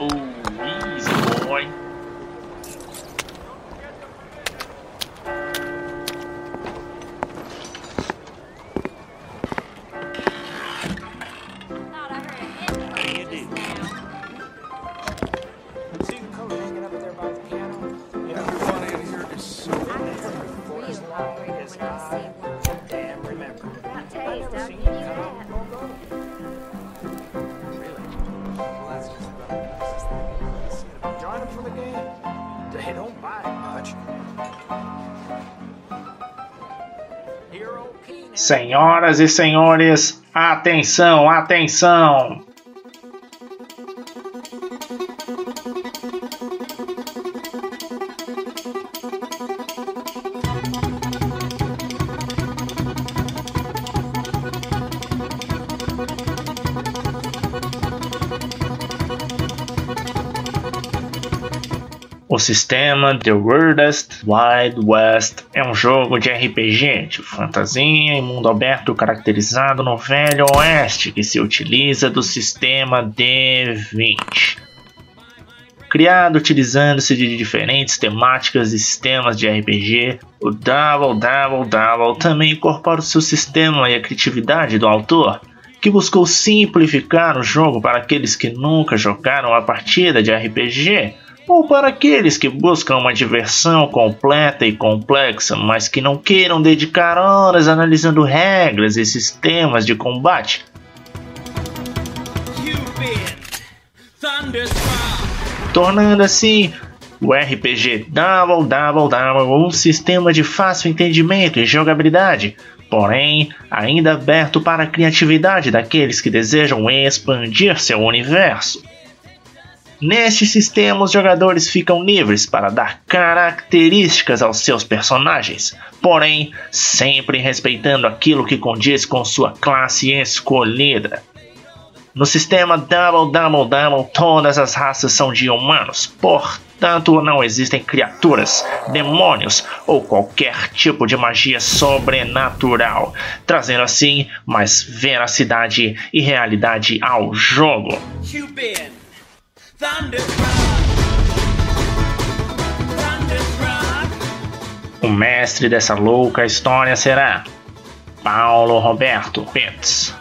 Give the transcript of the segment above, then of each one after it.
Ooh, easy boy. Senhoras e senhores, atenção, atenção! O sistema The Weirdest Wild West é um jogo de RPG de fantasia em mundo aberto caracterizado no Velho Oeste que se utiliza do sistema D20. Criado utilizando-se de diferentes temáticas e sistemas de RPG, o Double Double Double também incorpora o seu sistema e a criatividade do autor, que buscou simplificar o jogo para aqueles que nunca jogaram a partida de RPG ou para aqueles que buscam uma diversão completa e complexa, mas que não queiram dedicar horas analisando regras e sistemas de combate. Tornando assim o RPG Double um sistema de fácil entendimento e jogabilidade, porém ainda aberto para a criatividade daqueles que desejam expandir seu universo. Neste sistema, os jogadores ficam livres para dar características aos seus personagens, porém sempre respeitando aquilo que condiz com sua classe escolhida. No sistema Double Double Double, todas as raças são de humanos, portanto não existem criaturas, demônios ou qualquer tipo de magia sobrenatural, trazendo assim mais veracidade e realidade ao jogo. O mestre dessa louca história será Paulo Roberto Pitts.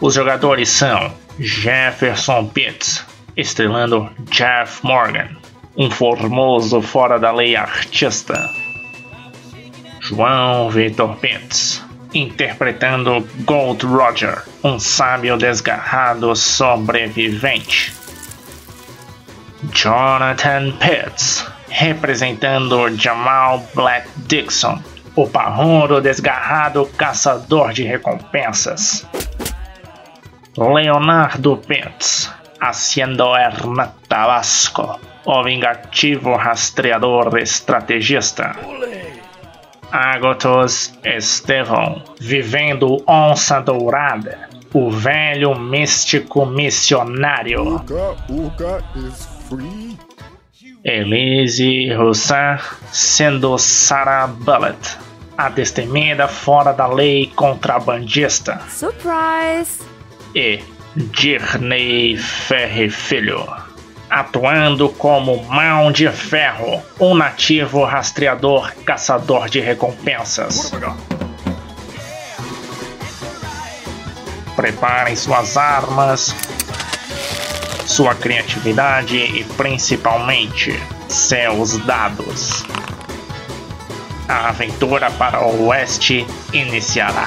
Os jogadores são Jefferson Pitts, estrelando Jeff Morgan, um formoso fora da lei artista. João Vitor Pitts, interpretando Gold Roger, um sábio desgarrado sobrevivente. Jonathan Pitts, representando Jamal Black Dixon, o parrudo desgarrado caçador de recompensas. Leonardo Pitts, haciendo Hernán Tabasco, o vingativo rastreador estrategista. Agotos Estevão, vivendo onça dourada, o velho místico missionário. Is free. Elise Roussin, sendo Sarah Bullet, a destemida fora da lei contrabandista. Surprise! e Dirney Ferre Filho, atuando como Mão de Ferro, um nativo rastreador caçador de recompensas. Preparem suas armas, sua criatividade e principalmente seus dados. A aventura para o oeste iniciará.